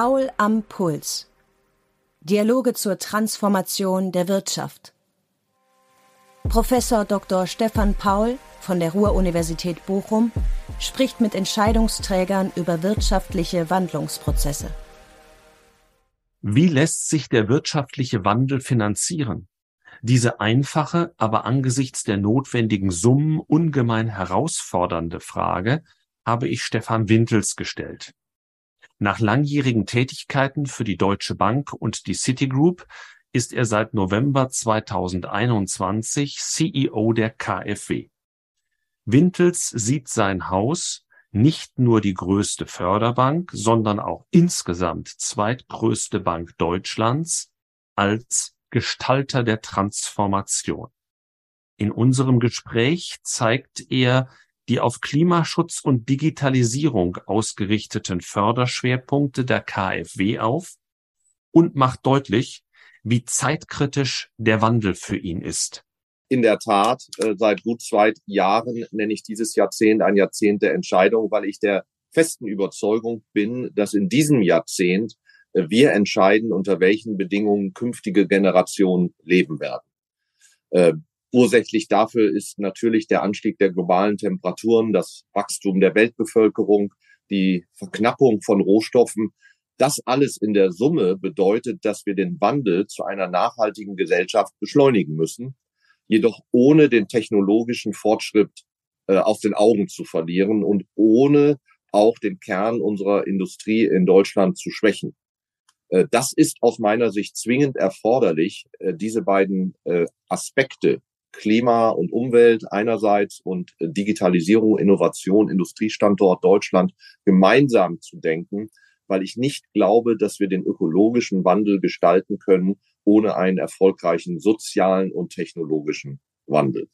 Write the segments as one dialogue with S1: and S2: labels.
S1: Paul am Puls. Dialoge zur Transformation der Wirtschaft. Professor Dr. Stefan Paul von der Ruhr-Universität Bochum spricht mit Entscheidungsträgern über wirtschaftliche Wandlungsprozesse.
S2: Wie lässt sich der wirtschaftliche Wandel finanzieren? Diese einfache, aber angesichts der notwendigen Summen ungemein herausfordernde Frage habe ich Stefan Wintels gestellt. Nach langjährigen Tätigkeiten für die Deutsche Bank und die Citigroup ist er seit November 2021 CEO der KfW. Wintels sieht sein Haus nicht nur die größte Förderbank, sondern auch insgesamt zweitgrößte Bank Deutschlands als Gestalter der Transformation. In unserem Gespräch zeigt er die auf Klimaschutz und Digitalisierung ausgerichteten Förderschwerpunkte der KfW auf und macht deutlich, wie zeitkritisch der Wandel für ihn ist.
S3: In der Tat, äh, seit gut zwei Jahren nenne ich dieses Jahrzehnt ein Jahrzehnt der Entscheidung, weil ich der festen Überzeugung bin, dass in diesem Jahrzehnt äh, wir entscheiden, unter welchen Bedingungen künftige Generationen leben werden. Ursächlich dafür ist natürlich der Anstieg der globalen Temperaturen, das Wachstum der Weltbevölkerung, die Verknappung von Rohstoffen. Das alles in der Summe bedeutet, dass wir den Wandel zu einer nachhaltigen Gesellschaft beschleunigen müssen jedoch ohne den technologischen Fortschritt äh, aus den Augen zu verlieren und ohne auch den Kern unserer Industrie in Deutschland zu schwächen. Äh, das ist aus meiner Sicht zwingend erforderlich, äh, diese beiden äh, Aspekte Klima und Umwelt einerseits und äh, Digitalisierung, Innovation, Industriestandort Deutschland gemeinsam zu denken, weil ich nicht glaube, dass wir den ökologischen Wandel gestalten können, ohne einen erfolgreichen sozialen und technologischen Wandel.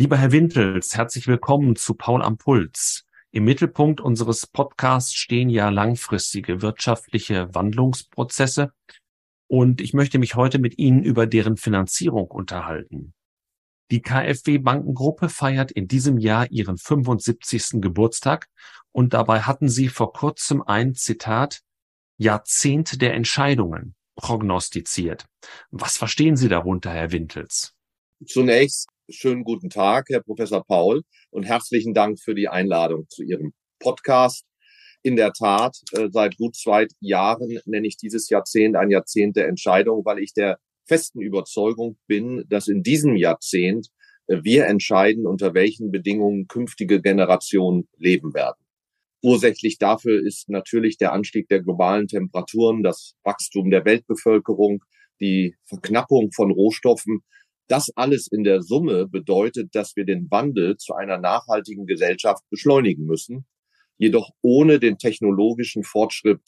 S2: Lieber Herr Wintels, herzlich willkommen zu Paul am Puls. Im Mittelpunkt unseres Podcasts stehen ja langfristige wirtschaftliche Wandlungsprozesse und ich möchte mich heute mit Ihnen über deren Finanzierung unterhalten. Die KfW Bankengruppe feiert in diesem Jahr ihren 75. Geburtstag und dabei hatten Sie vor kurzem ein Zitat Jahrzehnt der Entscheidungen prognostiziert. Was verstehen Sie darunter, Herr Wintels?
S3: Zunächst schönen guten Tag, Herr Professor Paul, und herzlichen Dank für die Einladung zu Ihrem Podcast. In der Tat, äh, seit gut zwei Jahren nenne ich dieses Jahrzehnt ein Jahrzehnt der Entscheidung, weil ich der festen Überzeugung bin, dass in diesem Jahrzehnt äh, wir entscheiden, unter welchen Bedingungen künftige Generationen leben werden. Ursächlich dafür ist natürlich der Anstieg der globalen Temperaturen, das Wachstum der Weltbevölkerung, die Verknappung von Rohstoffen, das alles in der Summe bedeutet, dass wir den Wandel zu einer nachhaltigen Gesellschaft beschleunigen müssen, jedoch ohne den technologischen Fortschritt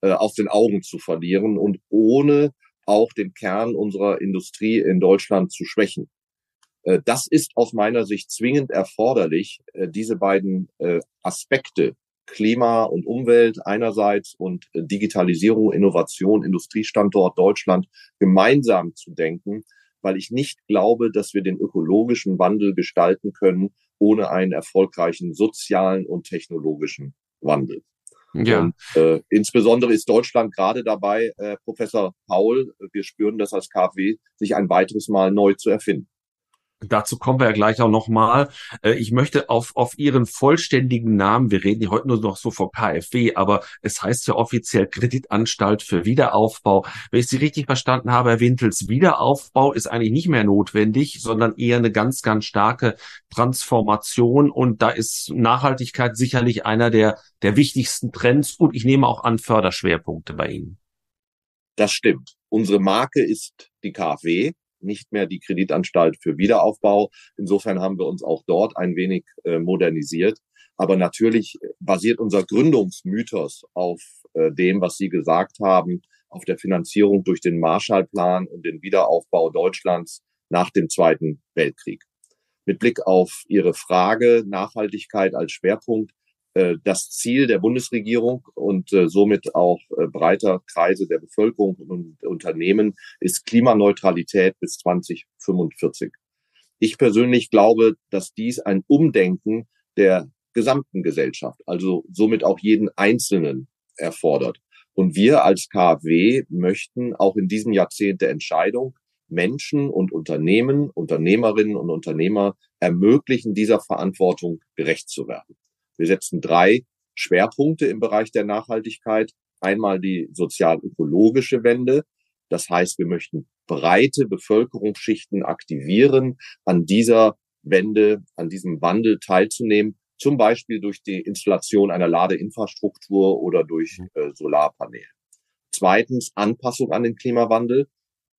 S3: äh, aus den Augen zu verlieren und ohne auch den Kern unserer Industrie in Deutschland zu schwächen. Äh, das ist aus meiner Sicht zwingend erforderlich, äh, diese beiden äh, Aspekte Klima und Umwelt einerseits und äh, Digitalisierung, Innovation, Industriestandort Deutschland gemeinsam zu denken, weil ich nicht glaube, dass wir den ökologischen Wandel gestalten können ohne einen erfolgreichen sozialen und technologischen Wandel. Ja. Und, äh, insbesondere ist Deutschland gerade dabei, äh, Professor Paul, wir spüren das als KfW, sich ein weiteres Mal neu zu erfinden.
S2: Dazu kommen wir ja gleich auch nochmal. Äh, ich möchte auf, auf Ihren vollständigen Namen, wir reden hier heute nur noch so vor KfW, aber es heißt ja offiziell Kreditanstalt für Wiederaufbau. Wenn ich Sie richtig verstanden habe, Herr Wintels, Wiederaufbau ist eigentlich nicht mehr notwendig, sondern eher eine ganz, ganz starke Transformation und da ist Nachhaltigkeit sicherlich einer der, der wichtigsten Trends und ich nehme auch an Förderschwerpunkte bei Ihnen.
S3: Das stimmt. Unsere Marke ist die KfW nicht mehr die Kreditanstalt für Wiederaufbau. Insofern haben wir uns auch dort ein wenig äh, modernisiert. Aber natürlich basiert unser Gründungsmythos auf äh, dem, was Sie gesagt haben, auf der Finanzierung durch den Marshallplan und den Wiederaufbau Deutschlands nach dem Zweiten Weltkrieg. Mit Blick auf Ihre Frage Nachhaltigkeit als Schwerpunkt Äh, das Ziel der Bundesregierung und äh, somit auch äh, breiter Kreise der Bevölkerung und Unternehmen ist Klimaneutralität bis 2045. Ich persönlich glaube, dass dies ein Umdenken der gesamten Gesellschaft, also somit auch jeden Einzelnen erfordert. Und wir als KfW möchten auch in diesem Jahrzehnt der Entscheidung Menschen und Unternehmen, Unternehmerinnen und Unternehmer ermöglichen, dieser Verantwortung gerecht zu werden. Wir setzen drei Schwerpunkte im Bereich der Nachhaltigkeit. Einmal die sozial-ökologische Wende. Das heißt, wir möchten breite Bevölkerungsschichten aktivieren, an dieser Wende, an diesem Wandel teilzunehmen, zum Beispiel durch die Installation einer Ladeinfrastruktur oder durch mhm. äh, Solarpaneele. Zweitens Anpassung an den Klimawandel.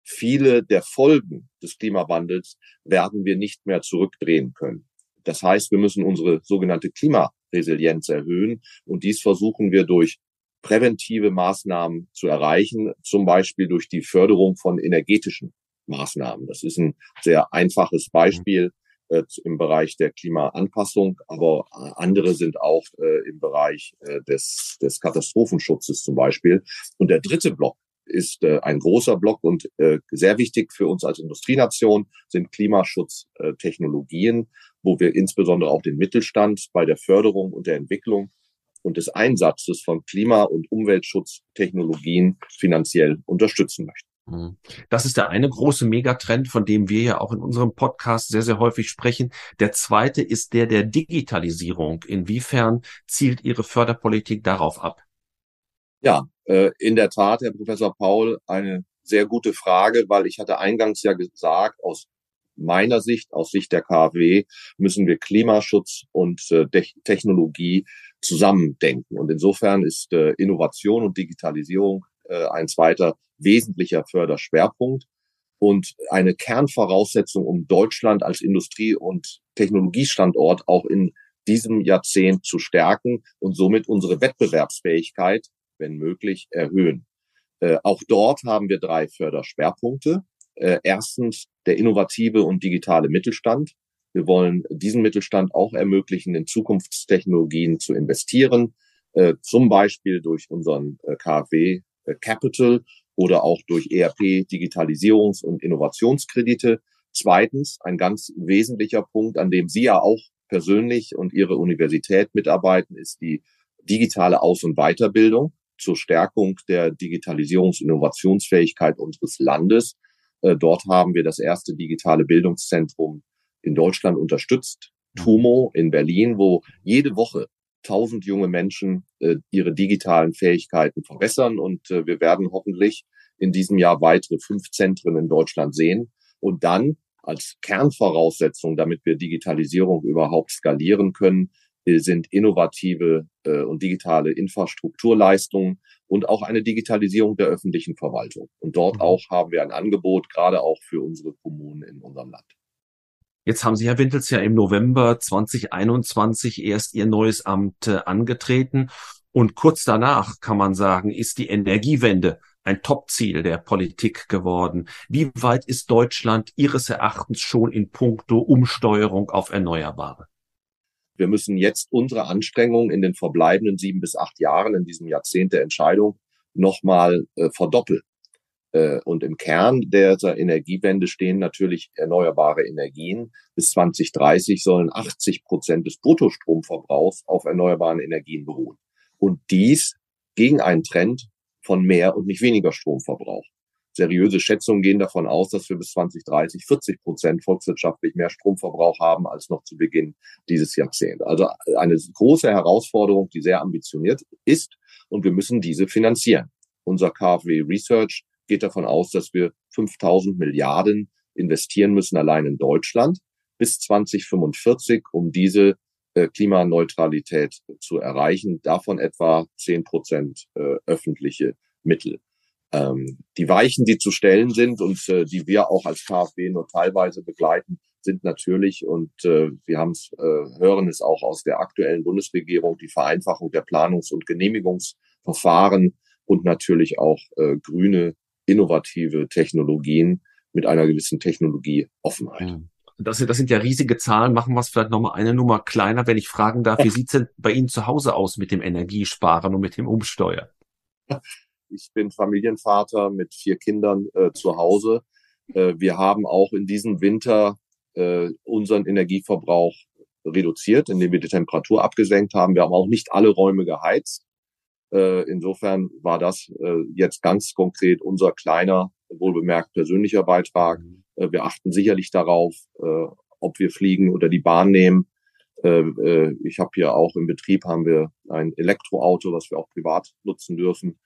S3: Viele der Folgen des Klimawandels werden wir nicht mehr zurückdrehen können. Das heißt, wir müssen unsere sogenannte Klimaresilienz erhöhen und dies versuchen wir durch präventive Maßnahmen zu erreichen, zum Beispiel durch die Förderung von energetischen Maßnahmen. Das ist ein sehr einfaches Beispiel äh, im Bereich der Klimaanpassung, aber äh, andere sind auch äh, im Bereich äh, des, des Katastrophenschutzes zum Beispiel. Und der dritte Block ist äh, ein großer Block und äh, sehr wichtig für uns als Industrienation sind Klimaschutztechnologien, wo wir insbesondere auch den Mittelstand bei der Förderung und der Entwicklung und des Einsatzes von Klima- und Umweltschutztechnologien finanziell unterstützen möchten.
S2: Mhm. Das ist der eine große Megatrend, von dem wir ja auch in unserem Podcast sehr, sehr häufig sprechen. Der zweite ist der der Digitalisierung. Inwiefern zielt Ihre Förderpolitik darauf ab?
S3: Ja, äh, in der Tat, Herr Professor Paul, eine sehr gute Frage, weil ich hatte eingangs ja gesagt, aus meiner Sicht, aus Sicht der KfW, müssen wir Klimaschutz und äh, Technologie zusammendenken. Und insofern ist äh, Innovation und Digitalisierung äh, ein zweiter wesentlicher Förderschwerpunkt und eine Kernvoraussetzung, um Deutschland als Industrie- und Technologiestandort auch in diesem Jahrzehnt zu stärken und somit unsere Wettbewerbsfähigkeit, wenn möglich, erhöhen. Äh, auch dort haben wir drei Förderschwerpunkte. Äh, erstens der innovative und digitale Mittelstand. Wir wollen diesen Mittelstand auch ermöglichen, in Zukunftstechnologien zu investieren, äh, zum Beispiel durch unseren äh, KfW äh, Capital oder auch durch ERP Digitalisierungs- und Innovationskredite. Zweitens, ein ganz wesentlicher Punkt, an dem Sie ja auch persönlich und Ihre Universität mitarbeiten, ist die digitale Aus- und Weiterbildung zur Stärkung der Digitalisierungs- Innovationsfähigkeit unseres Landes. Äh, dort haben wir das erste digitale Bildungszentrum in Deutschland unterstützt, mhm. TUMO in Berlin, wo jede Woche tausend junge Menschen äh, ihre digitalen Fähigkeiten verbessern. Und äh, wir werden hoffentlich in diesem Jahr weitere fünf Zentren in Deutschland sehen. Und dann als Kernvoraussetzung, damit wir Digitalisierung überhaupt skalieren können, sind innovative äh, und digitale Infrastrukturleistungen und auch eine Digitalisierung der öffentlichen Verwaltung. Und dort mhm. auch haben wir ein Angebot, gerade auch für unsere Kommunen in unserem Land.
S2: Jetzt haben Sie, Herr Wintels, ja im November 2021 erst Ihr neues Amt äh, angetreten. Und kurz danach, kann man sagen, ist die Energiewende ein Topziel der Politik geworden. Wie weit ist Deutschland Ihres Erachtens schon in puncto Umsteuerung auf Erneuerbare?
S3: Wir müssen jetzt unsere Anstrengungen in den verbleibenden sieben bis acht Jahren in diesem Jahrzehnt der Entscheidung nochmal äh, verdoppeln. Äh, und im Kern dieser Energiewende stehen natürlich erneuerbare Energien. Bis 2030 sollen 80 Prozent des Bruttostromverbrauchs auf erneuerbaren Energien beruhen. Und dies gegen einen Trend von mehr und nicht weniger Stromverbrauch. Seriöse Schätzungen gehen davon aus, dass wir bis 2030 40 Prozent volkswirtschaftlich mehr Stromverbrauch haben als noch zu Beginn dieses Jahrzehnts. Also eine große Herausforderung, die sehr ambitioniert ist und wir müssen diese finanzieren. Unser KfW Research geht davon aus, dass wir 5000 Milliarden investieren müssen allein in Deutschland bis 2045, um diese äh, Klimaneutralität zu erreichen. Davon etwa 10 Prozent äh, öffentliche Mittel. Ähm, die Weichen, die zu stellen sind und äh, die wir auch als KfW nur teilweise begleiten, sind natürlich, und äh, wir haben es, äh, hören es auch aus der aktuellen Bundesregierung, die Vereinfachung der Planungs- und Genehmigungsverfahren und natürlich auch äh, grüne innovative Technologien mit einer gewissen Technologieoffenheit.
S2: Das, das sind ja riesige Zahlen. Machen wir es vielleicht nochmal eine Nummer kleiner, wenn ich fragen darf. Wie sieht's denn bei Ihnen zu Hause aus mit dem Energiesparen und mit dem Umsteuern?
S3: Ich bin Familienvater mit vier Kindern äh, zu Hause. Äh, wir haben auch in diesem Winter äh, unseren Energieverbrauch reduziert, indem wir die Temperatur abgesenkt haben. Wir haben auch nicht alle Räume geheizt. Äh, insofern war das äh, jetzt ganz konkret unser kleiner, wohlbemerkt persönlicher Beitrag. Mhm. Äh, wir achten sicherlich darauf, ob wir fliegen oder die Bahn nehmen. Ich habe hier auch im Betrieb haben wir ein Elektroauto, was wir auch privat nutzen dürfen.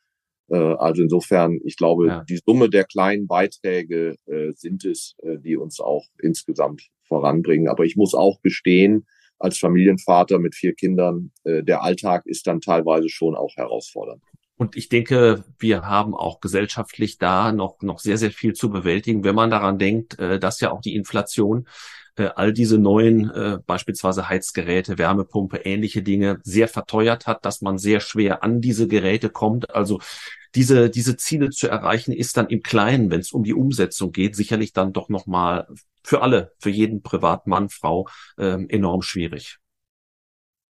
S3: Äh, also insofern, ich glaube, ja. die Summe der kleinen Beiträge äh, sind es, äh, die uns auch insgesamt voranbringen. Aber ich muss auch gestehen, als Familienvater mit vier Kindern, äh, der Alltag ist dann teilweise schon auch herausfordernd.
S2: Und ich denke, wir haben auch gesellschaftlich da noch, noch sehr, sehr viel zu bewältigen, wenn man daran denkt, dass ja auch die Inflation all diese neuen, äh, beispielsweise Heizgeräte, Wärmepumpe, ähnliche Dinge sehr verteuert hat, dass man sehr schwer an diese Geräte kommt. Also diese, diese Ziele zu erreichen, ist dann im Kleinen, wenn es um die Umsetzung geht, sicherlich dann doch nochmal für alle, für jeden Privatmann, Frau, ähm, enorm schwierig.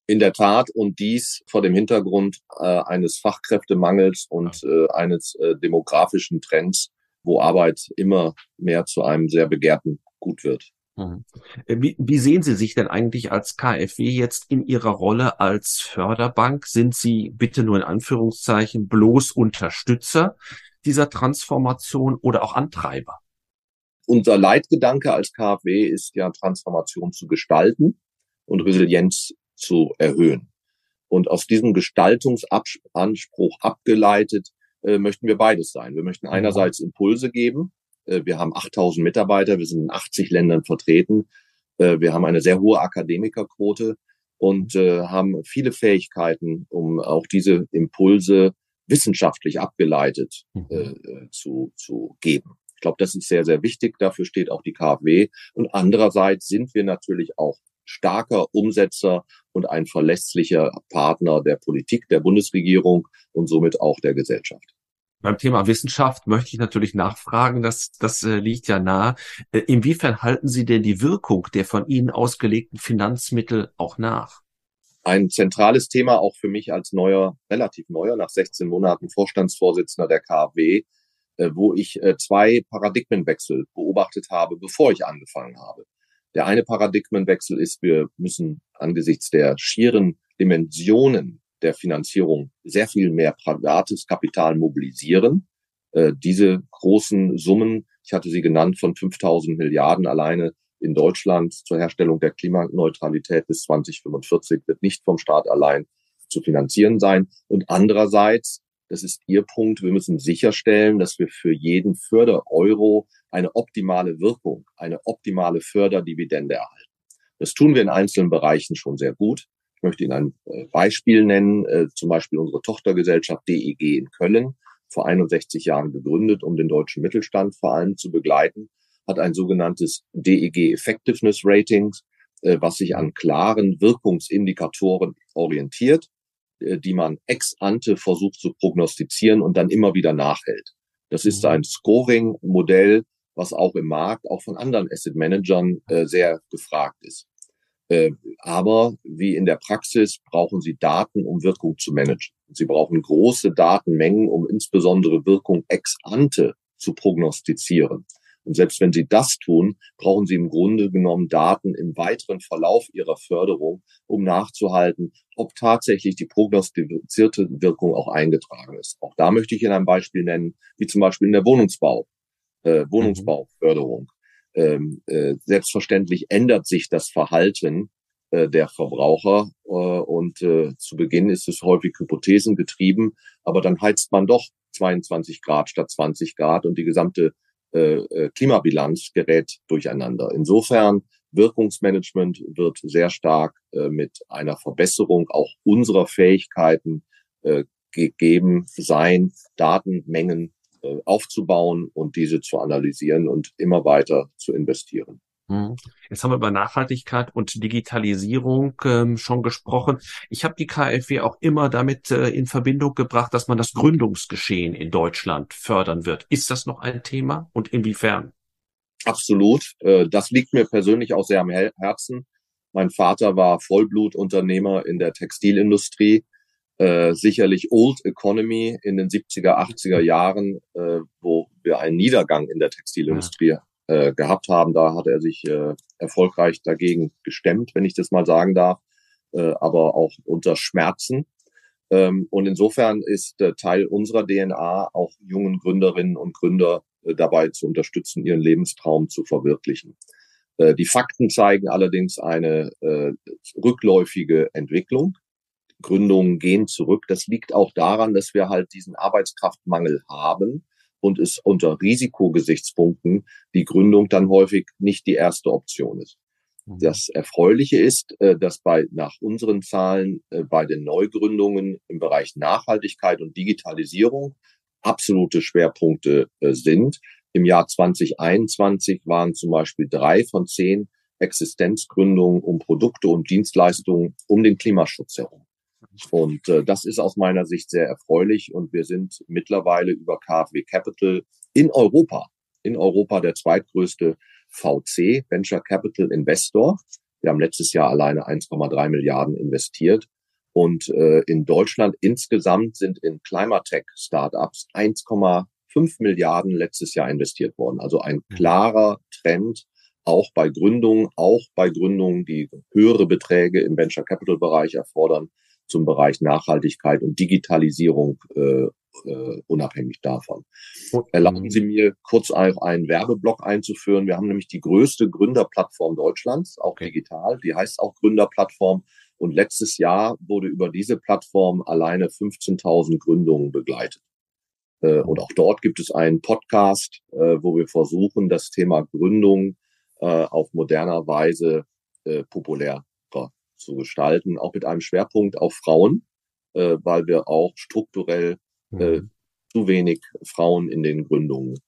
S3: In der Tat und dies vor dem Hintergrund äh, eines Fachkräftemangels und äh, eines äh, demografischen Trends, wo Arbeit immer mehr zu einem sehr begehrten Gut wird.
S2: Mhm. Äh, wie, wie sehen Sie sich denn eigentlich als KfW jetzt in Ihrer Rolle als Förderbank? Sind Sie bitte nur in Anführungszeichen bloß Unterstützer dieser Transformation oder auch Antreiber?
S3: Unser Leitgedanke als KfW ist ja Transformation zu gestalten und Resilienz zu erhöhen. Und aus diesem Gestaltungsanspruch abgeleitet äh, möchten wir beides sein. Wir möchten mhm. einerseits Impulse geben, wir haben 8000 Mitarbeiter, wir sind in 80 Ländern vertreten. Äh, wir haben eine sehr hohe Akademikerquote und äh, haben viele Fähigkeiten, um auch diese Impulse wissenschaftlich abgeleitet mhm. zu, zu geben. Ich glaube, das ist sehr, sehr wichtig. Dafür steht auch die KfW. Und andererseits sind wir natürlich auch starker Umsetzer und ein verlässlicher Partner der Politik, der Bundesregierung und somit auch der Gesellschaft.
S2: Beim Thema Wissenschaft möchte ich natürlich nachfragen, das, das äh, liegt ja nah. Äh, inwiefern halten Sie denn die Wirkung der von Ihnen ausgelegten Finanzmittel auch nach?
S3: Ein zentrales Thema auch für mich als neuer, relativ neuer, nach 16 Monaten Vorstandsvorsitzender der KfW, äh, wo ich äh, zwei Paradigmenwechsel beobachtet habe, bevor ich angefangen habe. Der eine Paradigmenwechsel ist, wir müssen angesichts der schieren Dimensionen der Finanzierung sehr viel mehr privates Kapital mobilisieren. Äh, diese großen Summen, ich hatte sie genannt, von 5000 Milliarden alleine in Deutschland zur Herstellung der Klimaneutralität bis 2045 wird nicht vom Staat allein zu finanzieren sein. Und andererseits, das ist Ihr Punkt, wir müssen sicherstellen, dass wir für jeden Fördereuro eine optimale Wirkung, eine optimale Förderdividende erhalten. Das tun wir in einzelnen Bereichen schon sehr gut. Ich möchte Ihnen ein äh, Beispiel nennen, äh, zum Beispiel unsere Tochtergesellschaft DEG in Köln, vor 61 Jahren gegründet, um den deutschen Mittelstand vor allem zu begleiten, hat ein sogenanntes DEG Effectiveness Ratings, äh, was sich an klaren Wirkungsindikatoren orientiert, die man ex ante versucht zu prognostizieren und dann immer wieder nachhält. Das ist mhm. ein Scoring-Modell, was auch im Markt, auch von anderen Asset Managern sehr gefragt ist. Äh, aber wie in der Praxis brauchen Sie Daten, um Wirkung zu managen. Sie brauchen große Datenmengen, um insbesondere Wirkung ex ante zu prognostizieren. Und selbst wenn Sie das tun, brauchen Sie im Grunde genommen Daten im weiteren Verlauf Ihrer Förderung, um nachzuhalten, ob tatsächlich die prognostizierte Wirkung auch eingetragen ist. Auch da möchte ich Ihnen ein Beispiel nennen, wie zum Beispiel in der Wohnungsbau, äh, Wohnungsbauförderung. Ähm, äh, selbstverständlich ändert sich das Verhalten äh, der Verbraucher äh, und äh, zu Beginn ist es häufig Hypothesen getrieben, aber dann heizt man doch 22 Grad statt 20 Grad und die gesamte äh, äh, Klimabilanz gerät durcheinander. Insofern Wirkungsmanagement wird sehr stark mit einer Verbesserung auch unserer Fähigkeiten äh, gegeben sein, Datenmengen aufzubauen und diese zu analysieren und immer weiter zu investieren.
S2: Hm. Jetzt haben wir über Nachhaltigkeit und Digitalisierung ähm, schon gesprochen. Ich habe die KfW auch immer damit äh, in Verbindung gebracht, dass man das Gründungsgeschehen in Deutschland fördern wird. Ist das noch ein Thema und inwiefern?
S3: Absolut. Äh, das liegt mir persönlich auch sehr am Herzen. Mein Vater war Vollblutunternehmer in der Textilindustrie, äh, sicherlich Old Economy in den 70er, 80er Jahren, äh, wo wir einen Niedergang in der Textilindustrie äh, gehabt haben. Da hat er sich äh, erfolgreich dagegen gestemmt, wenn ich das mal sagen darf, äh, aber auch unter Schmerzen. Ähm, und insofern ist äh, Teil unserer DNA auch jungen Gründerinnen und Gründer äh, dabei zu unterstützen, ihren Lebenstraum zu verwirklichen. Äh, die Fakten zeigen allerdings eine äh, rückläufige Entwicklung. Gründungen gehen zurück. Das liegt auch daran, dass wir halt diesen Arbeitskraftmangel haben und es unter Risikogesichtspunkten die Gründung dann häufig nicht die erste Option ist. Mhm. Das Erfreuliche ist, äh, dass bei nach unseren Zahlen äh, bei den Neugründungen im Bereich Nachhaltigkeit und Digitalisierung absolute Schwerpunkte äh, sind. Im Jahr 2021 waren zum Beispiel drei von zehn Existenzgründungen um Produkte und Dienstleistungen um den Klimaschutz herum. Und äh, das ist aus meiner Sicht sehr erfreulich. Und wir sind mittlerweile über KfW Capital in Europa, in Europa der zweitgrößte VC, Venture Capital Investor. Wir haben letztes Jahr alleine 1,3 Milliarden investiert. Und äh, in Deutschland insgesamt sind in Climatech Startups 1,5 Milliarden letztes Jahr investiert worden. Also ein mhm. klarer Trend, auch bei Gründungen, auch bei Gründungen, die höhere Beträge im Venture Capital Bereich erfordern, zum Bereich Nachhaltigkeit und Digitalisierung äh, äh, unabhängig davon. Erlauben Sie mir kurz auch einen Werbeblock einzuführen. Wir haben nämlich die größte Gründerplattform Deutschlands, auch digital. Die heißt auch Gründerplattform. Und letztes Jahr wurde über diese Plattform alleine 15.000 Gründungen begleitet. Äh, und auch dort gibt es einen Podcast, äh, wo wir versuchen, das Thema Gründung äh, auf moderner Weise populär zu gestalten, auch mit einem Schwerpunkt auf Frauen, weil wir auch strukturell mhm. zu wenig Frauen in den Gründungen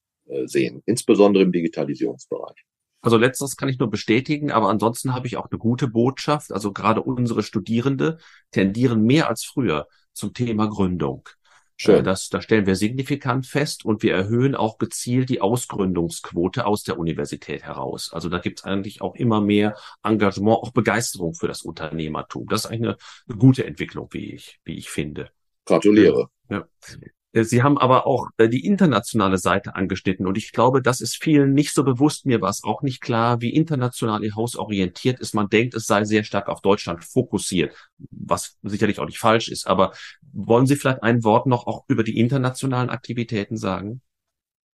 S3: sehen, insbesondere im Digitalisierungsbereich.
S2: Also letzteres kann ich nur bestätigen, aber ansonsten habe ich auch eine gute Botschaft. Also gerade unsere Studierende tendieren mehr als früher zum Thema Gründung. Schön. Äh, das, da stellen wir signifikant fest und wir erhöhen auch gezielt die Ausgründungsquote aus der Universität heraus. Also da gibt es eigentlich auch immer mehr Engagement, auch Begeisterung für das Unternehmertum. Das ist eigentlich eine, eine gute Entwicklung, wie ich, wie ich finde.
S3: Gratuliere.
S2: Ja. Äh, Sie haben aber auch äh, die internationale Seite angeschnitten und ich glaube, das ist vielen nicht so bewusst. Mir war es auch nicht klar, wie international Ihr Haus orientiert ist. Man denkt, es sei sehr stark auf Deutschland fokussiert, was sicherlich auch nicht falsch ist. Aber wollen Sie vielleicht ein Wort noch auch über die internationalen Aktivitäten sagen?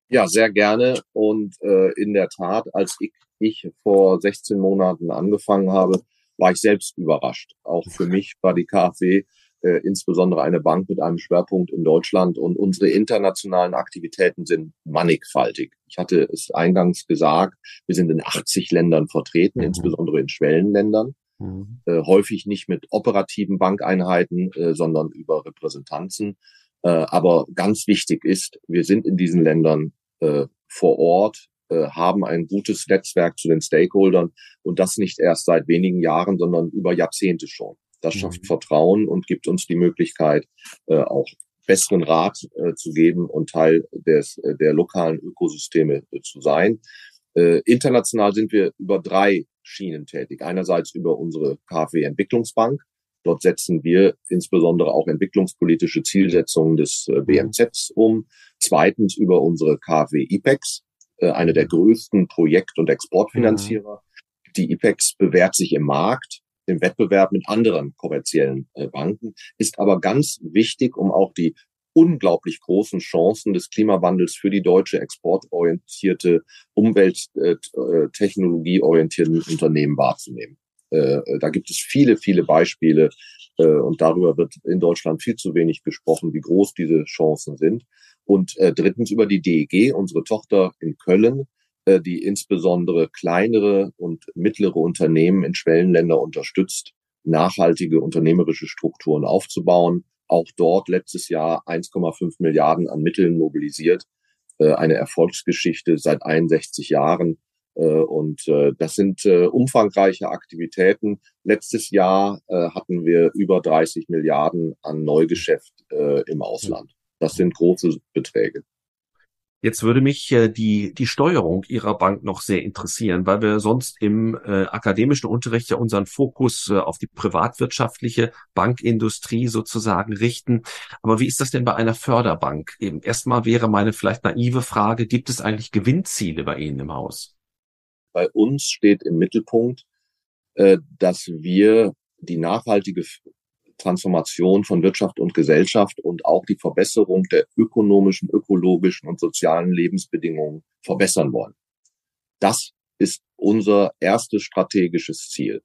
S3: Ja, sehr gerne. Und äh, in der Tat, als ich, ich vor 16 Monaten angefangen habe, war ich selbst überrascht. Auch für mich war die KfW äh, insbesondere eine Bank mit einem Schwerpunkt in Deutschland und unsere internationalen Aktivitäten sind mannigfaltig. Ich hatte es eingangs gesagt, wir sind in 80 Ländern vertreten, mhm. insbesondere in Schwellenländern. Mhm. Äh, häufig nicht mit operativen Bankeinheiten, äh, sondern über Repräsentanzen. Äh, aber ganz wichtig ist, wir sind in diesen Ländern äh, vor Ort, äh, haben ein gutes Netzwerk zu den Stakeholdern und das nicht erst seit wenigen Jahren, sondern über Jahrzehnte schon. Das schafft mhm. Vertrauen und gibt uns die Möglichkeit, äh, auch besseren Rat äh, zu geben und Teil des, äh, der lokalen Ökosysteme äh, zu sein. Äh, international sind wir über drei Schienen tätig. Einerseits über unsere KfW Entwicklungsbank. Dort setzen wir insbesondere auch entwicklungspolitische Zielsetzungen des äh, BMZs um. Zweitens über unsere KfW IPEX, äh, eine der größten Projekt- und Exportfinanzierer. Mhm. Die IPEX bewährt sich im Markt im Wettbewerb mit anderen kommerziellen äh, Banken, ist aber ganz wichtig, um auch die unglaublich großen Chancen des Klimawandels für die deutsche exportorientierte, umwelttechnologieorientierten äh, Unternehmen wahrzunehmen. Äh, da gibt es viele, viele Beispiele und darüber wird in Deutschland viel zu wenig gesprochen, wie groß diese Chancen sind. Und drittens über die DEG, unsere Tochter in Köln, äh, die insbesondere kleinere und mittlere Unternehmen in Schwellenländer unterstützt, nachhaltige unternehmerische Strukturen aufzubauen. Auch dort letztes Jahr 1,5 Milliarden an Mitteln mobilisiert. Äh, eine Erfolgsgeschichte seit 61 Jahren. Äh, und das sind umfangreiche Aktivitäten. Letztes Jahr hatten wir über 30 Milliarden an Neugeschäft im Ausland. Das sind große Beträge.
S2: Jetzt würde mich äh, die, die Steuerung Ihrer Bank noch sehr interessieren, weil wir sonst im äh, akademischen Unterricht ja unseren Fokus äh, auf die privatwirtschaftliche Bankindustrie sozusagen richten. Aber wie ist das denn bei einer Förderbank? Eben erstmal wäre meine vielleicht naive Frage, gibt es eigentlich Gewinnziele bei Ihnen im Haus?
S3: Bei uns steht im Mittelpunkt, äh, dass wir die nachhaltige Transformation von Wirtschaft und Gesellschaft und auch die Verbesserung der ökonomischen, ökologischen und sozialen Lebensbedingungen verbessern wollen. Das ist unser erstes strategisches Ziel.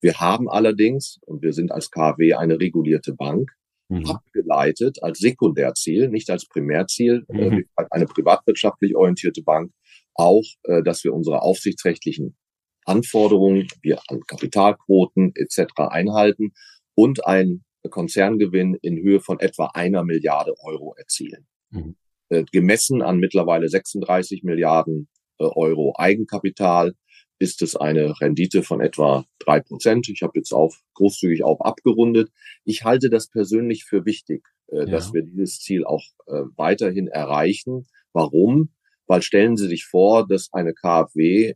S3: Wir haben allerdings, und wir sind als KW eine regulierte Bank, mhm. abgeleitet als Sekundärziel, nicht als Primärziel, äh, mhm. eine privatwirtschaftlich orientierte Bank, auch, äh, dass wir unsere aufsichtsrechtlichen Anforderungen, wir an Kapitalquoten etc. einhalten und einen Konzerngewinn in Höhe von etwa einer Milliarde Euro erzielen. Mhm. Äh, gemessen an mittlerweile 36 Milliarden äh, Euro Eigenkapital ist es eine Rendite von etwa drei Prozent. Ich habe jetzt auf großzügig auf abgerundet. Ich halte das persönlich für wichtig, äh, ja. dass wir dieses Ziel auch äh, weiterhin erreichen. Warum? Weil stellen Sie sich vor, dass eine KfW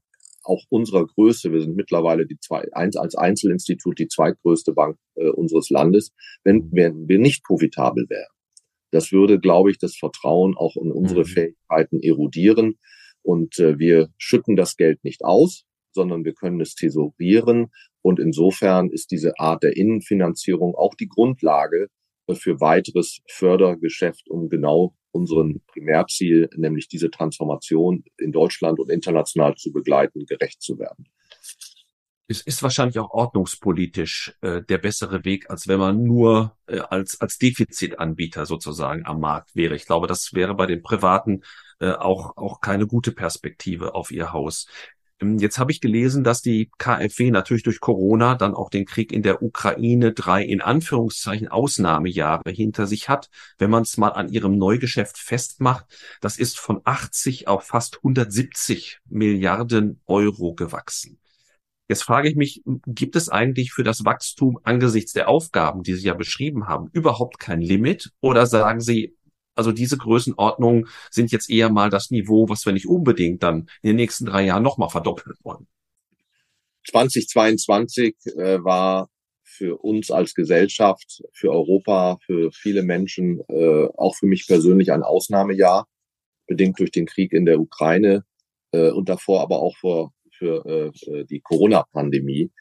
S3: auch unserer Größe, wir sind mittlerweile die zwei, eins als Einzelinstitut die zweitgrößte Bank äh, unseres Landes, wenn, wenn wir nicht profitabel wären. Das würde, glaube ich, das Vertrauen auch in unsere mhm. Fähigkeiten erodieren. Und äh, wir schütten das Geld nicht aus, sondern wir können es tesorieren. Und insofern ist diese Art der Innenfinanzierung auch die Grundlage für weiteres Fördergeschäft, um genau unseren Primärziel, nämlich diese Transformation in Deutschland und international zu begleiten, gerecht zu werden.
S2: Es ist wahrscheinlich auch ordnungspolitisch äh, der bessere Weg, als wenn man nur äh, als, als Defizitanbieter sozusagen am Markt wäre. Ich glaube, das wäre bei den Privaten äh, auch, auch keine gute Perspektive auf ihr Haus. Ähm, jetzt habe ich gelesen, dass die KfW natürlich durch Corona dann auch den Krieg in der Ukraine drei in Anführungszeichen Ausnahmejahre hinter sich hat. Wenn man es mal an ihrem Neugeschäft festmacht, das ist von 80 auf fast 170 Milliarden Euro gewachsen. Jetzt frage ich mich, gibt es eigentlich für das Wachstum angesichts der Aufgaben, die Sie ja beschrieben haben, überhaupt kein Limit? Oder sagen Sie, also diese Größenordnungen sind jetzt eher mal das Niveau, was wir nicht unbedingt dann in den nächsten drei Jahren nochmal verdoppeln wollen.
S3: 2022 äh, war für uns als Gesellschaft, für Europa, für viele Menschen, äh, auch für mich persönlich ein Ausnahmejahr, bedingt durch den Krieg in der Ukraine äh, und davor aber auch für, für äh, die Corona-Pandemie.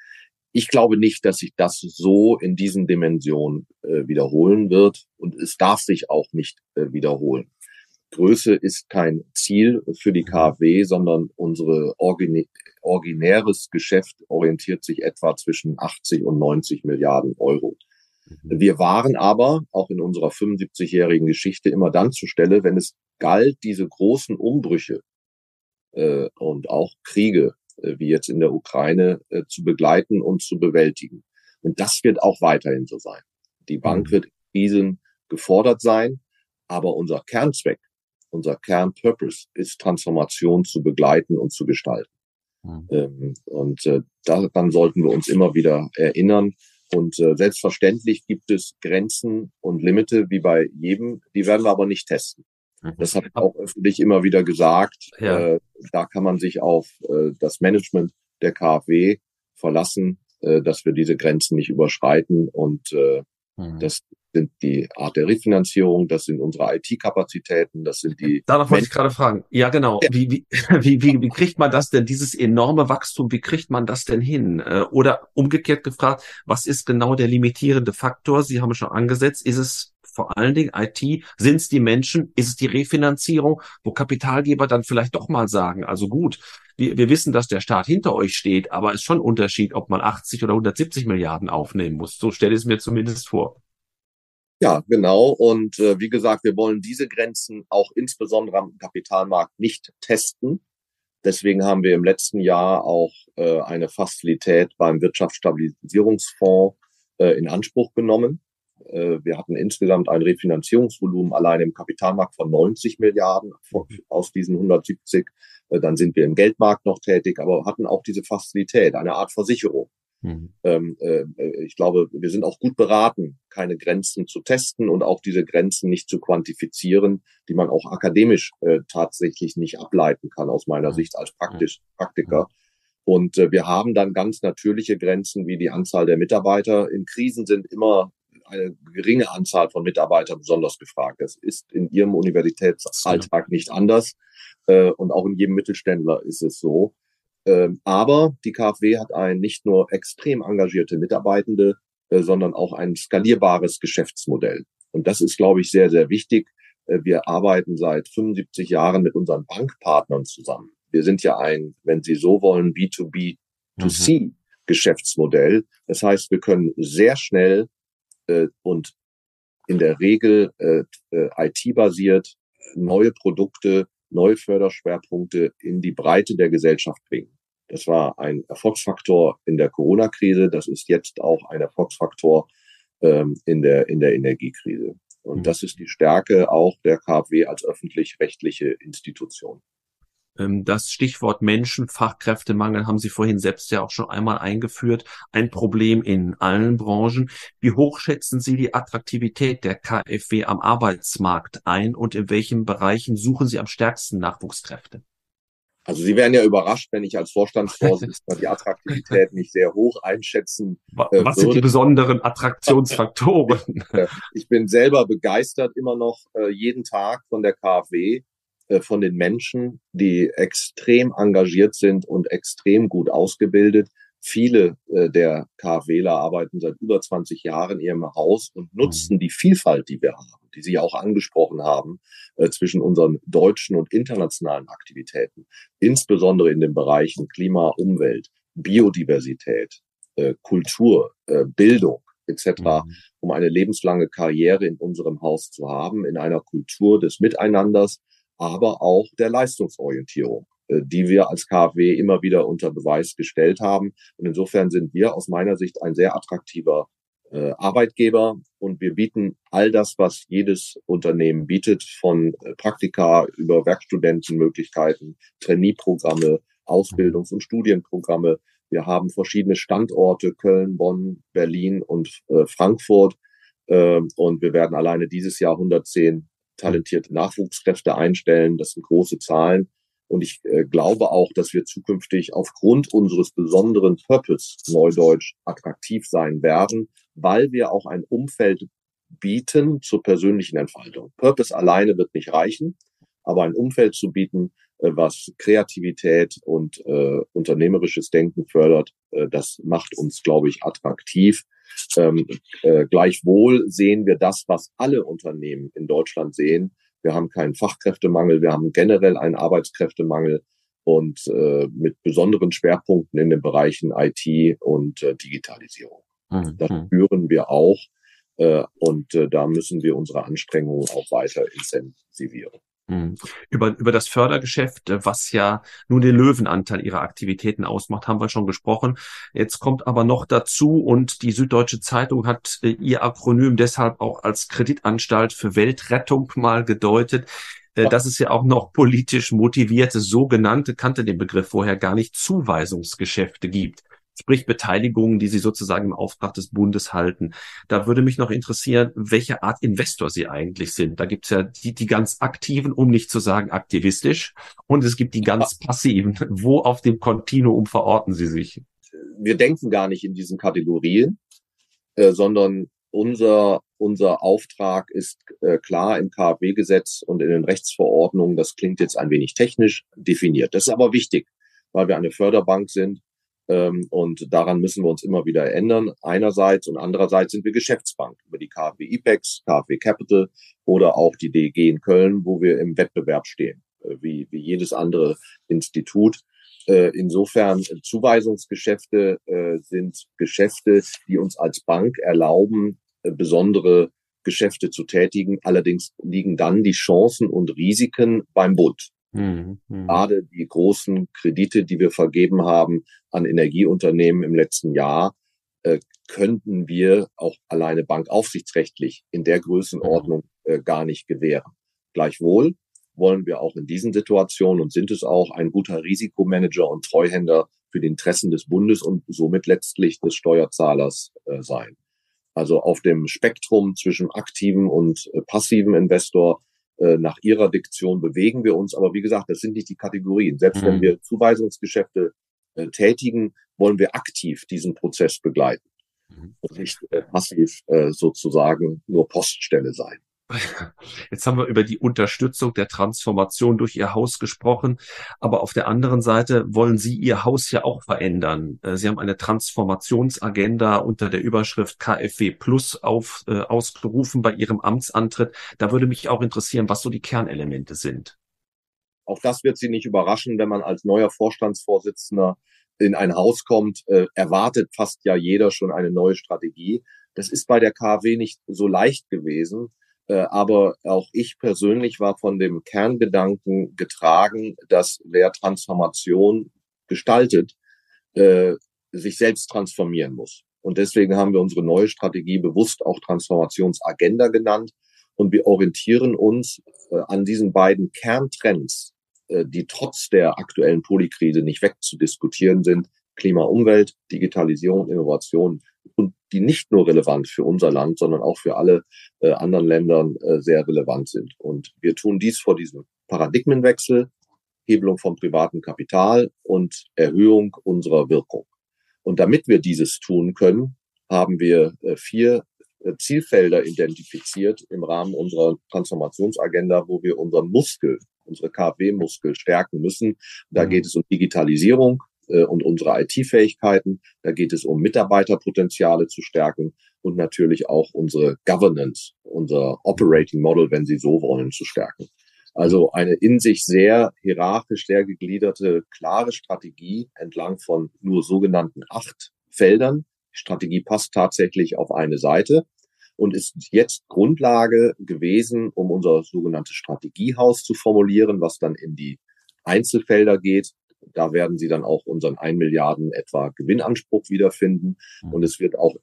S3: Ich glaube nicht, dass sich das so in diesen Dimensionen äh, wiederholen wird und es darf sich auch nicht äh, wiederholen. Größe ist kein Ziel für die KfW, sondern unsere originäres Geschäft orientiert sich etwa zwischen 80 und 90 Milliarden Euro. Mhm. Wir waren aber auch in unserer 75-jährigen Geschichte immer dann zur Stelle, wenn es galt, diese großen Umbrüche äh, und auch Kriege wie jetzt in der Ukraine, äh, zu begleiten und zu bewältigen. Und das wird auch weiterhin so sein. Die Bank mhm. wird in Krisen gefordert sein, aber unser Kernzweck, unser Kernpurpose ist Transformation zu begleiten und zu gestalten. Mhm. Ähm, und äh, daran sollten wir uns immer wieder erinnern. Und selbstverständlich gibt es Grenzen und Limite wie bei jedem, die werden wir aber nicht testen. Mhm. Das habe ich auch öffentlich immer wieder gesagt. Ja. Äh, da kann man sich auf äh, das Management der KfW verlassen, äh, dass wir diese Grenzen nicht überschreiten. Und äh, mhm. das sind die Art der Refinanzierung, das sind unsere IT-Kapazitäten, das sind die.
S2: Danach wollte ich gerade fragen. Ja, genau. Wie, wie, wie, wie, wie kriegt man das denn, dieses enorme Wachstum, wie kriegt man das denn hin? Äh, oder umgekehrt gefragt, was ist genau der limitierende Faktor? Sie haben schon angesetzt, ist es vor allen Dingen IT, sind es die Menschen, ist es die Refinanzierung, wo Kapitalgeber dann vielleicht doch mal sagen, also gut, wir, wir wissen, dass der Staat hinter euch steht, aber es ist schon ein Unterschied, ob man 80 oder 170 Milliarden aufnehmen muss. So stelle ich es mir zumindest vor.
S3: Ja, genau. Und äh, wie gesagt, wir wollen diese Grenzen auch insbesondere am Kapitalmarkt nicht testen. Deswegen haben wir im letzten Jahr auch äh, eine Fazilität beim Wirtschaftsstabilisierungsfonds äh, in Anspruch genommen. Äh, wir hatten insgesamt ein Refinanzierungsvolumen allein im Kapitalmarkt von 90 Milliarden aus diesen 170. Äh, dann sind wir im Geldmarkt noch tätig, aber hatten auch diese Fazilität, eine Art Versicherung. Mhm. Ähm, äh, ich glaube, wir sind auch gut beraten, keine Grenzen zu testen und auch diese Grenzen nicht zu quantifizieren, die man auch akademisch tatsächlich nicht ableiten kann aus meiner Sicht als praktisch Praktiker. Und wir haben dann ganz natürliche Grenzen wie die Anzahl der Mitarbeiter. In Krisen sind immer eine geringe Anzahl von Mitarbeitern besonders gefragt. Das ist in Ihrem Universitätsalltag nicht anders. Äh, und auch in jedem Mittelständler ist es so. Ähm, aber die KfW hat ein nicht nur extrem engagierte Mitarbeitende, äh, sondern auch ein skalierbares Geschäftsmodell. Und das ist, glaube ich, sehr, sehr wichtig. Äh, wir arbeiten seit 75 Jahren mit unseren Bankpartnern zusammen. Wir sind ja ein, wenn Sie so wollen, B2B2C mhm. Geschäftsmodell. Das heißt, wir können sehr schnell äh, und in der Regel äh, äh, IT-basiert neue Produkte, neue Förderschwerpunkte in die Breite der Gesellschaft bringen. Das war ein Erfolgsfaktor in der Corona-Krise. Das ist jetzt auch ein Erfolgsfaktor ähm, in der in der Energiekrise. Und mhm. das ist die Stärke auch der KfW als öffentlich-rechtliche Institution.
S2: Ähm, das Stichwort Menschenfachkräftemangel haben Sie vorhin selbst ja auch schon einmal eingeführt. Ein Problem in allen Branchen. Wie hoch schätzen Sie die Attraktivität der KfW am Arbeitsmarkt ein und in welchen Bereichen suchen Sie am stärksten Nachwuchskräfte?
S3: Also Sie wären ja überrascht, wenn ich als Vorstandsvorsitzender die Attraktivität nicht sehr hoch einschätzen
S2: äh, Was sind die besonderen Attraktionsfaktoren?
S3: ich bin selber begeistert immer noch äh, jeden Tag von der KfW von den Menschen, die extrem engagiert sind und extrem gut ausgebildet. Viele äh, der KfWler arbeiten seit über 20 Jahren in ihrem Haus und nutzen mhm. die Vielfalt, die wir haben, die Sie auch angesprochen haben, äh, zwischen unseren deutschen und internationalen Aktivitäten, insbesondere in den Bereichen Klima, Umwelt, Biodiversität, äh, Kultur, äh, Bildung etc., mhm. um eine lebenslange Karriere in unserem Haus zu haben, in einer Kultur des Miteinanders, aber auch der Leistungsorientierung, äh, die wir als KfW immer wieder unter Beweis gestellt haben. Und insofern sind wir aus meiner Sicht ein sehr attraktiver äh, Arbeitgeber und wir bieten all das, was jedes Unternehmen bietet, von äh, Praktika über Werkstudentenmöglichkeiten, Trainee-Programme, Ausbildungs- und Studienprogramme. Wir haben verschiedene Standorte, Köln, Bonn, Berlin und äh, Frankfurt. Äh, und wir werden alleine dieses Jahr 110 talentierte Nachwuchskräfte einstellen. Das sind große Zahlen. Und ich äh, glaube auch, dass wir zukünftig aufgrund unseres besonderen Purpose, Neudeutsch, attraktiv sein werden, weil wir auch ein Umfeld bieten zur persönlichen Entfaltung. Purpose alleine wird nicht reichen, aber ein Umfeld zu bieten, äh, was Kreativität und äh, unternehmerisches Denken fördert, äh, das macht uns, glaube ich, attraktiv. Ähm, äh, gleichwohl sehen wir das, was alle Unternehmen in Deutschland sehen. Wir haben keinen Fachkräftemangel, wir haben generell einen Arbeitskräftemangel und äh, mit besonderen Schwerpunkten in den Bereichen IT und äh, Digitalisierung. Mhm. Das spüren wir auch äh, und äh, da müssen wir unsere Anstrengungen auch weiter intensivieren.
S2: Hm. Über, über das Fördergeschäft, äh, was ja nun den Löwenanteil ihrer Aktivitäten ausmacht, haben wir schon gesprochen. Jetzt kommt aber noch dazu und die Süddeutsche Zeitung hat äh, ihr Akronym deshalb auch als Kreditanstalt für Weltrettung mal gedeutet. Äh, dass es ja auch noch politisch motivierte sogenannte, kannte den Begriff vorher gar nicht, Zuweisungsgeschäfte gibt sprich Beteiligungen, die Sie sozusagen im Auftrag des Bundes halten. Da würde mich noch interessieren, welche Art Investor Sie eigentlich sind. Da gibt es ja die, die ganz aktiven, um nicht zu sagen aktivistisch, und es gibt die ganz passiven. Wo auf dem Kontinuum verorten Sie sich?
S3: Wir denken gar nicht in diesen Kategorien, äh, sondern unser unser Auftrag ist äh, klar im KfW-Gesetz und in den Rechtsverordnungen. Das klingt jetzt ein wenig technisch definiert. Das ist aber wichtig, weil wir eine Förderbank sind und daran müssen wir uns immer wieder ändern. Einerseits und andererseits sind wir Geschäftsbank über die KfW IPEX, KfW Capital oder auch die DG in Köln, wo wir im Wettbewerb stehen, äh, wie, wie jedes andere Institut. Äh, insofern äh, Zuweisungsgeschäfte sind Geschäfte, die uns als Bank erlauben, besondere Geschäfte zu tätigen. Allerdings liegen dann die Chancen und Risiken beim Bund. Mhm, mhm. Gerade die großen Kredite, die wir vergeben haben an Energieunternehmen im letzten Jahr, äh, könnten wir auch alleine bankaufsichtsrechtlich in der Größenordnung mhm. äh, gar nicht gewähren. Gleichwohl wollen wir auch in diesen Situationen und sind es auch ein guter Risikomanager und Treuhänder für die Interessen des Bundes und somit letztlich des Steuerzahlers äh, sein. Also auf dem Spektrum zwischen aktiven und äh, passiven Investor äh, nach ihrer Diktion bewegen wir uns. Aber wie gesagt, das sind nicht die Kategorien. Selbst mhm. wenn wir Zuweisungsgeschäfte äh, tätigen, wollen wir aktiv diesen Prozess begleiten mhm. und nicht äh, passiv äh, sozusagen nur Poststelle sein.
S2: Jetzt haben wir über die Unterstützung der Transformation durch Ihr Haus gesprochen, aber auf der anderen Seite wollen Sie Ihr Haus ja auch verändern. Äh, Sie haben eine Transformationsagenda unter der Überschrift KfW Plus auf, äh, ausgerufen bei Ihrem Amtsantritt. Da würde mich auch interessieren, was so die Kernelemente sind.
S3: Auch das wird Sie nicht überraschen, wenn man als neuer Vorstandsvorsitzender in ein Haus kommt, äh, erwartet fast ja jeder schon eine neue Strategie. Das ist bei der KfW nicht so leicht gewesen aber auch ich persönlich war von dem Kerngedanken getragen, dass wer Transformation gestaltet, äh, sich selbst transformieren muss. Und deswegen haben wir unsere neue Strategie bewusst auch Transformationsagenda genannt. Und wir orientieren uns äh, an diesen beiden Kerntrends, die trotz der aktuellen Polikrise nicht wegzudiskutieren sind. Klima, Umwelt, Digitalisierung, Innovation und die nicht nur relevant für unser Land, sondern auch für alle äh, anderen Ländern äh, sehr relevant sind. Und wir tun dies vor diesem Paradigmenwechsel, Hebelung von privatem Kapital und Erhöhung unserer Wirkung. Und damit wir dieses tun können, haben wir äh, vier äh, Zielfelder identifiziert im Rahmen unserer Transformationsagenda, wo wir unseren Muskel, unsere KfW-Muskel stärken müssen. Da mhm. geht es um Digitalisierung, äh, und unsere IT-Fähigkeiten. Da geht es um Mitarbeiterpotenziale zu stärken und natürlich auch unsere Governance, unser Operating Model, wenn Sie so wollen, zu stärken. Also eine in sich sehr hierarchisch sehr gegliederte, klare Strategie entlang von nur sogenannten acht Feldern. Die Strategie passt tatsächlich auf eine Seite und ist jetzt Grundlage gewesen, um unser sogenanntes Strategiehaus zu formulieren, was dann in die Einzelfelder geht. Da werden Sie dann auch unseren ein Milliarden etwa Gewinnanspruch wiederfinden. Mhm. Und es wird auch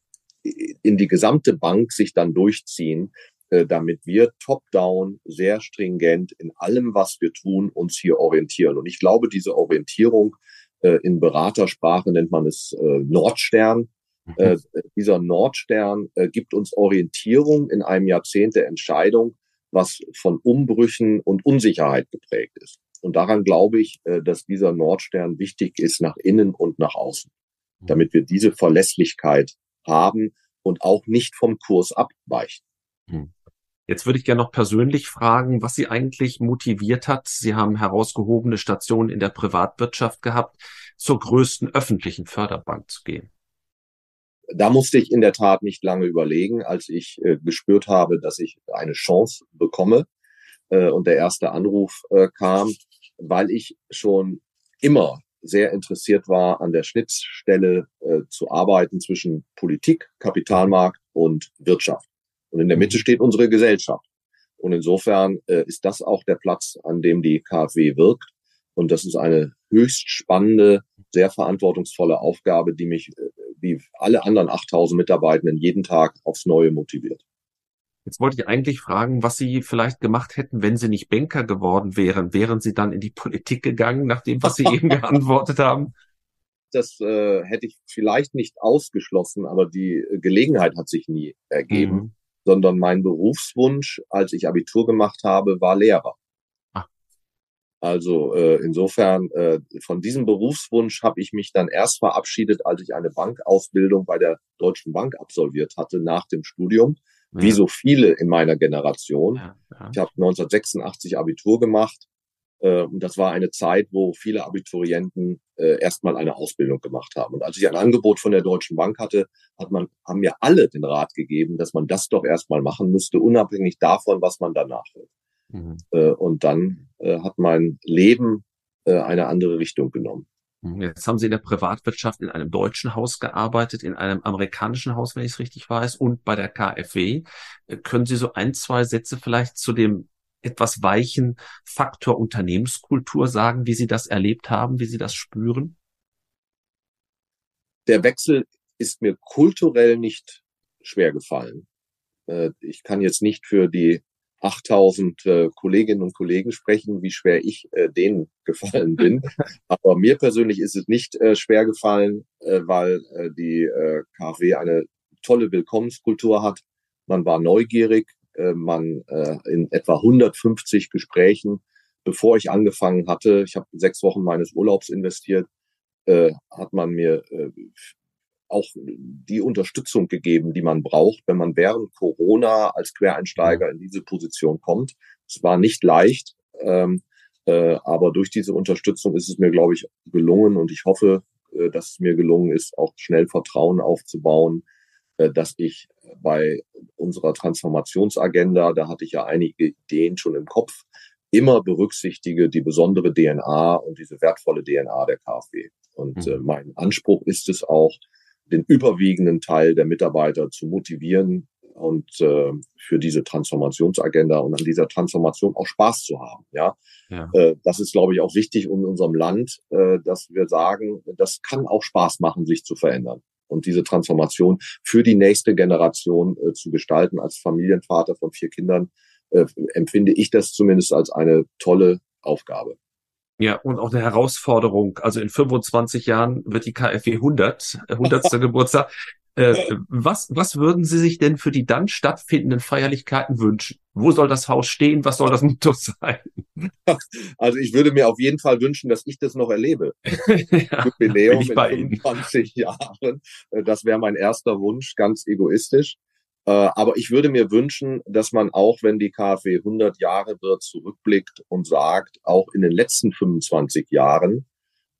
S3: in die gesamte Bank sich dann durchziehen, äh, damit wir top-down sehr stringent in allem, was wir tun, uns hier orientieren. Und ich glaube, diese Orientierung äh, in Beratersprache nennt man es äh, Nordstern. Mhm. Dieser Nordstern gibt uns Orientierung in einem Jahrzehnt der Entscheidung, was von Umbrüchen und Unsicherheit geprägt ist. Und daran glaube ich, äh, dass dieser Nordstern wichtig ist nach innen und nach außen, mhm. damit wir diese Verlässlichkeit haben und auch nicht vom Kurs abweichen.
S2: Mhm. Jetzt würde ich gerne noch persönlich fragen, was Sie eigentlich motiviert hat. Sie haben herausgehobene Stationen in der Privatwirtschaft gehabt, zur größten öffentlichen Förderbank zu gehen.
S3: Da musste ich in der Tat nicht lange überlegen, als ich äh, gespürt habe, dass ich eine Chance bekomme äh, und der erste Anruf äh, kam, weil ich schon immer sehr interessiert war, an der Schnittstelle äh, zu arbeiten zwischen Politik, Kapitalmarkt und Wirtschaft. Und in der Mitte mhm. steht unsere Gesellschaft. Und insofern äh, ist das auch der Platz, an dem die KfW wirkt. Und das ist eine höchst spannende, sehr verantwortungsvolle Aufgabe, die mich äh, wie alle anderen 8000 Mitarbeitenden jeden Tag aufs Neue motiviert.
S2: Jetzt wollte ich eigentlich fragen, was Sie vielleicht gemacht hätten, wenn Sie nicht Banker geworden wären. Wären Sie dann in die Politik gegangen, nach dem, was Sie eben geantwortet haben?
S3: Das äh, hätte ich vielleicht nicht ausgeschlossen, aber die Gelegenheit hat sich nie ergeben, mhm. sondern mein Berufswunsch, als ich Abitur gemacht habe, war Lehrer. Ah. Also äh, insofern äh, von diesem Berufswunsch habe ich mich dann erst verabschiedet, als ich eine Bankausbildung bei der Deutschen Bank absolviert hatte nach dem Studium wie so viele in meiner Generation. Ja, ja. Ich habe 1986 Abitur gemacht äh, und das war eine Zeit, wo viele Abiturienten äh, erstmal eine Ausbildung gemacht haben. Und als ich ein Angebot von der Deutschen Bank hatte, hat man, haben mir alle den Rat gegeben, dass man das doch erstmal machen müsste, unabhängig davon, was man danach will. Mhm. Äh, und dann äh, hat mein Leben äh, eine andere Richtung genommen.
S2: Hm, jetzt haben Sie in der Privatwirtschaft in einem deutschen Haus gearbeitet, in einem amerikanischen Haus, wenn ich es richtig weiß, und bei der KfW. Äh, können Sie so ein, zwei Sätze vielleicht zu dem etwas weichen Faktor Unternehmenskultur sagen, wie Sie das erlebt haben, wie Sie das spüren?
S3: Der Wechsel ist mir kulturell nicht schwer gefallen. Äh, ich kann jetzt nicht für die 8000 äh, Kolleginnen und Kollegen sprechen, wie schwer ich äh, denen gefallen bin. Aber mir persönlich ist es nicht äh, schwer gefallen, äh, weil äh, die äh, KfW eine tolle Willkommenskultur hat. Man war neugierig, äh, man äh, in etwa 150 Gesprächen, bevor ich angefangen hatte, ich habe sechs Wochen meines Urlaubs investiert, äh, hat man mir äh, auch die Unterstützung gegeben, die man braucht, wenn man während Corona als Quereinsteiger in diese Position kommt. Es war nicht leicht, ähm, äh, aber durch diese Unterstützung ist es mir, glaube ich, gelungen und ich hoffe, äh, dass es mir gelungen ist, auch schnell Vertrauen aufzubauen, äh, dass ich bei unserer Transformationsagenda, da hatte ich ja einige Ideen schon im Kopf, immer berücksichtige die besondere DNA und diese wertvolle DNA der KfW. Und äh, mhm. mein Anspruch ist es auch, den überwiegenden Teil der Mitarbeiter zu motivieren und äh, für diese Transformationsagenda und an dieser Transformation auch Spaß zu haben. Ja, ja. Äh, das ist, glaube ich, auch wichtig in unserem Land, äh, dass wir sagen, das kann auch Spaß machen, sich zu verändern und diese Transformation für die nächste Generation äh, zu gestalten. Als Familienvater von vier Kindern äh, empfinde ich das zumindest als eine tolle Aufgabe.
S2: Ja, und auch eine Herausforderung. Also in 25 Jahren wird die KfW 100, 100. Geburtstag. Äh, was, was würden Sie sich denn für die dann stattfindenden Feierlichkeiten wünschen? Wo soll das Haus stehen? Was soll das Motto sein?
S3: Also ich würde mir auf jeden Fall wünschen, dass ich das noch erlebe. ja, Jubiläum in 25 Jahren. Äh, das wäre mein erster Wunsch, ganz egoistisch. Äh, aber ich würde mir wünschen, dass man auch, wenn die KfW 100 Jahre wird, zurückblickt und sagt, auch in den letzten 25 Jahren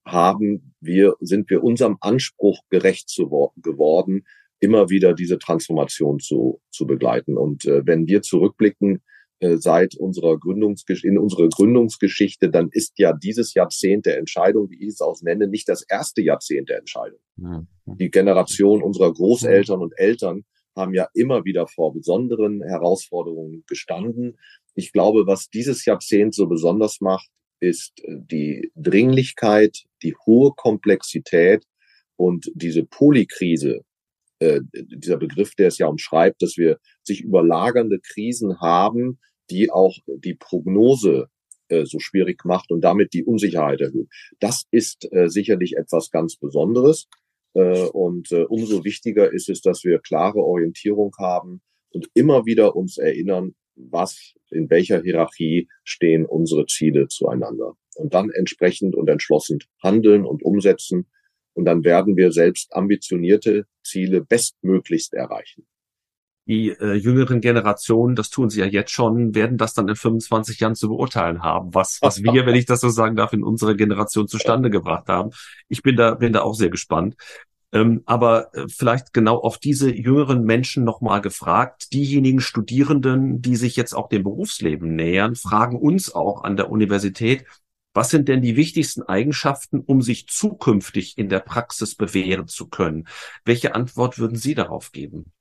S3: haben wir, sind wir unserem Anspruch gerecht zu, geworden, immer wieder diese Transformation zu, zu begleiten. Und äh, wenn wir zurückblicken, äh, seit unserer Gründungsgeschichte, in unsere Gründungsgeschichte, dann ist ja dieses Jahrzehnt der Entscheidung, wie ich es auch nenne, nicht das erste Jahrzehnt der Entscheidung. Die Generation unserer Großeltern und Eltern haben ja immer wieder vor besonderen Herausforderungen gestanden. Ich glaube, was dieses Jahrzehnt so besonders macht, ist äh, die Dringlichkeit, die hohe Komplexität und diese Polykrise, äh, dieser Begriff, der es ja umschreibt, dass wir sich überlagernde Krisen haben, die auch die Prognose äh, so schwierig macht und damit die Unsicherheit erhöht. Das ist äh, sicherlich etwas ganz Besonderes. Äh, und äh, umso wichtiger ist es, dass wir klare Orientierung haben und immer wieder uns erinnern, was, in welcher Hierarchie stehen unsere Ziele zueinander. Und dann entsprechend und entschlossen handeln und umsetzen. Und dann werden wir selbst ambitionierte Ziele bestmöglichst erreichen.
S2: Die äh, jüngeren Generationen, das tun sie ja jetzt schon, werden das dann in 25 Jahren zu beurteilen haben, was, was wir, wenn ich das so sagen darf, in unserer Generation zustande gebracht haben. Ich bin da, bin da auch sehr gespannt. Ähm, aber äh, vielleicht genau auf diese jüngeren Menschen nochmal gefragt. Diejenigen Studierenden, die sich jetzt auch dem Berufsleben nähern, fragen uns auch an der Universität, was sind denn die wichtigsten Eigenschaften, um sich zukünftig in der Praxis bewähren zu können? Welche Antwort würden Sie darauf geben?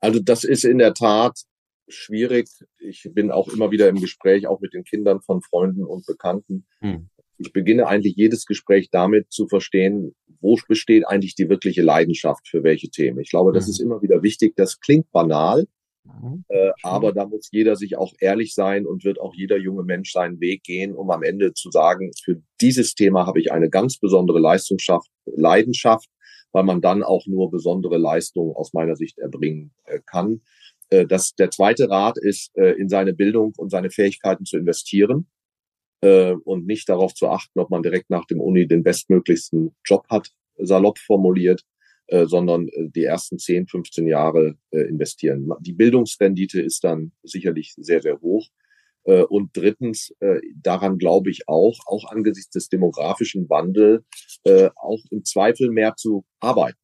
S3: Also das ist in der Tat schwierig. Ich bin auch immer wieder im Gespräch, auch mit den Kindern von Freunden und Bekannten. Hm. Ich beginne eigentlich jedes Gespräch damit zu verstehen, wo besteht eigentlich die wirkliche Leidenschaft für welche Themen. Ich glaube, das mhm. ist immer wieder wichtig. Das klingt banal, äh, aber da muss jeder sich auch ehrlich sein und wird auch jeder junge Mensch seinen Weg gehen, um am Ende zu sagen, für dieses Thema habe ich eine ganz besondere Leistungsschaft, Leidenschaft, weil man dann auch nur besondere Leistungen aus meiner Sicht erbringen äh, kann. Äh, das, der zweite Rat ist, äh, in seine Bildung und seine Fähigkeiten zu investieren und nicht darauf zu achten, ob man direkt nach dem Uni den bestmöglichsten Job hat, salopp formuliert, sondern die ersten 10, 15 Jahre investieren. Die Bildungsrendite ist dann sicherlich sehr, sehr hoch. Äh, und drittens, äh, daran glaube ich auch, auch angesichts des demografischen Wandels, äh, auch im Zweifel mehr zu arbeiten.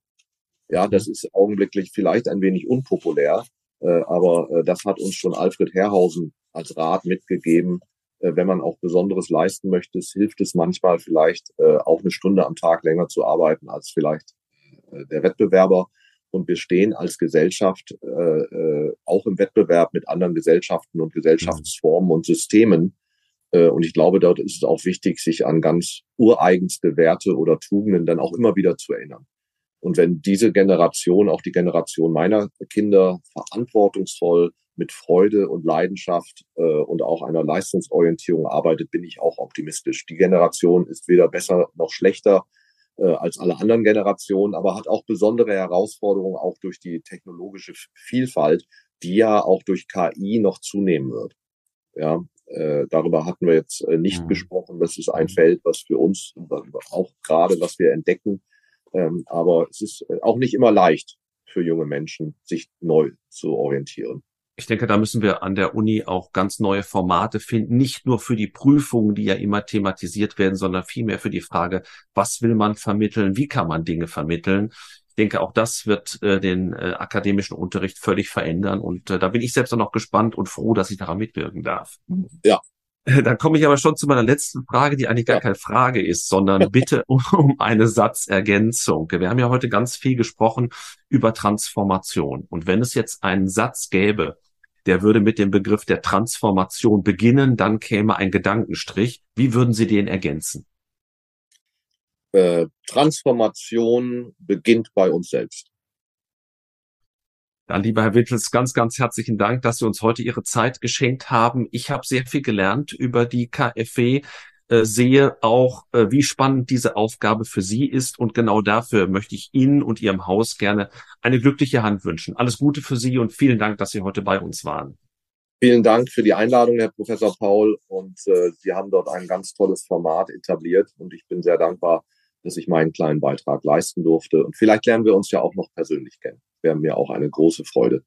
S3: Ja, das ist augenblicklich vielleicht ein wenig unpopulär, aber das hat uns schon Alfred Herrhausen als Rat mitgegeben, wenn man auch Besonderes leisten möchte, hilft es manchmal vielleicht auch eine Stunde am Tag länger zu arbeiten als vielleicht der Wettbewerber. Und wir stehen als Gesellschaft äh, äh, auch im Wettbewerb mit anderen Gesellschaften und Gesellschaftsformen und Systemen. Äh, und ich glaube, dort ist es auch wichtig, sich an ganz ureigenste Werte oder Tugenden dann auch immer wieder zu erinnern. Und wenn diese Generation, auch die Generation meiner Kinder, verantwortungsvoll mit Freude und Leidenschaft äh, und auch einer Leistungsorientierung arbeitet, bin ich auch optimistisch. Die Generation ist weder besser noch schlechter äh, als alle anderen Generationen, aber hat auch besondere Herausforderungen, auch durch die technologische Vielfalt, die ja auch durch KI noch zunehmen wird. Ja, äh, darüber hatten wir jetzt äh, nicht mhm. gesprochen. Das ist ein mhm. Feld, was für uns auch gerade, was wir entdecken. Ähm, aber es ist äh, auch nicht immer leicht für junge Menschen, sich neu zu orientieren.
S2: Ich denke, da müssen wir an der Uni auch ganz neue Formate finden, nicht nur für die Prüfungen, die ja immer thematisiert werden, sondern vielmehr für die Frage, was will man vermitteln, wie kann man Dinge vermitteln. Ich denke, auch das wird äh, den äh, akademischen Unterricht völlig verändern und äh, da bin ich selbst auch noch gespannt und froh, dass ich daran mitwirken darf.
S3: Ja,
S2: dann komme ich aber schon zu meiner letzten Frage, die eigentlich gar keine Frage ist, sondern bitte um eine Satzergänzung. Wir haben ja heute ganz viel gesprochen über Transformation. Und wenn es jetzt einen Satz gäbe, der würde mit dem Begriff der Transformation beginnen, dann käme ein Gedankenstrich. Wie würden Sie den ergänzen?
S3: Äh, Transformation beginnt bei uns selbst.
S2: Dann, lieber Herr Wittels, ganz, ganz herzlichen Dank, dass Sie uns heute Ihre Zeit geschenkt haben. Ich habe sehr viel gelernt über die KfW, äh, sehe auch, äh, wie spannend diese Aufgabe für Sie ist. Und genau dafür möchte ich Ihnen und Ihrem Haus gerne eine glückliche Hand wünschen. Alles Gute für Sie und vielen Dank, dass Sie heute bei uns waren.
S3: Vielen Dank für die Einladung, Herr Professor Paul. Und äh, Sie haben dort ein ganz tolles Format etabliert. Und ich bin sehr dankbar, dass ich meinen kleinen Beitrag leisten durfte. Und vielleicht lernen wir uns ja auch noch persönlich kennen wäre mir auch eine große Freude.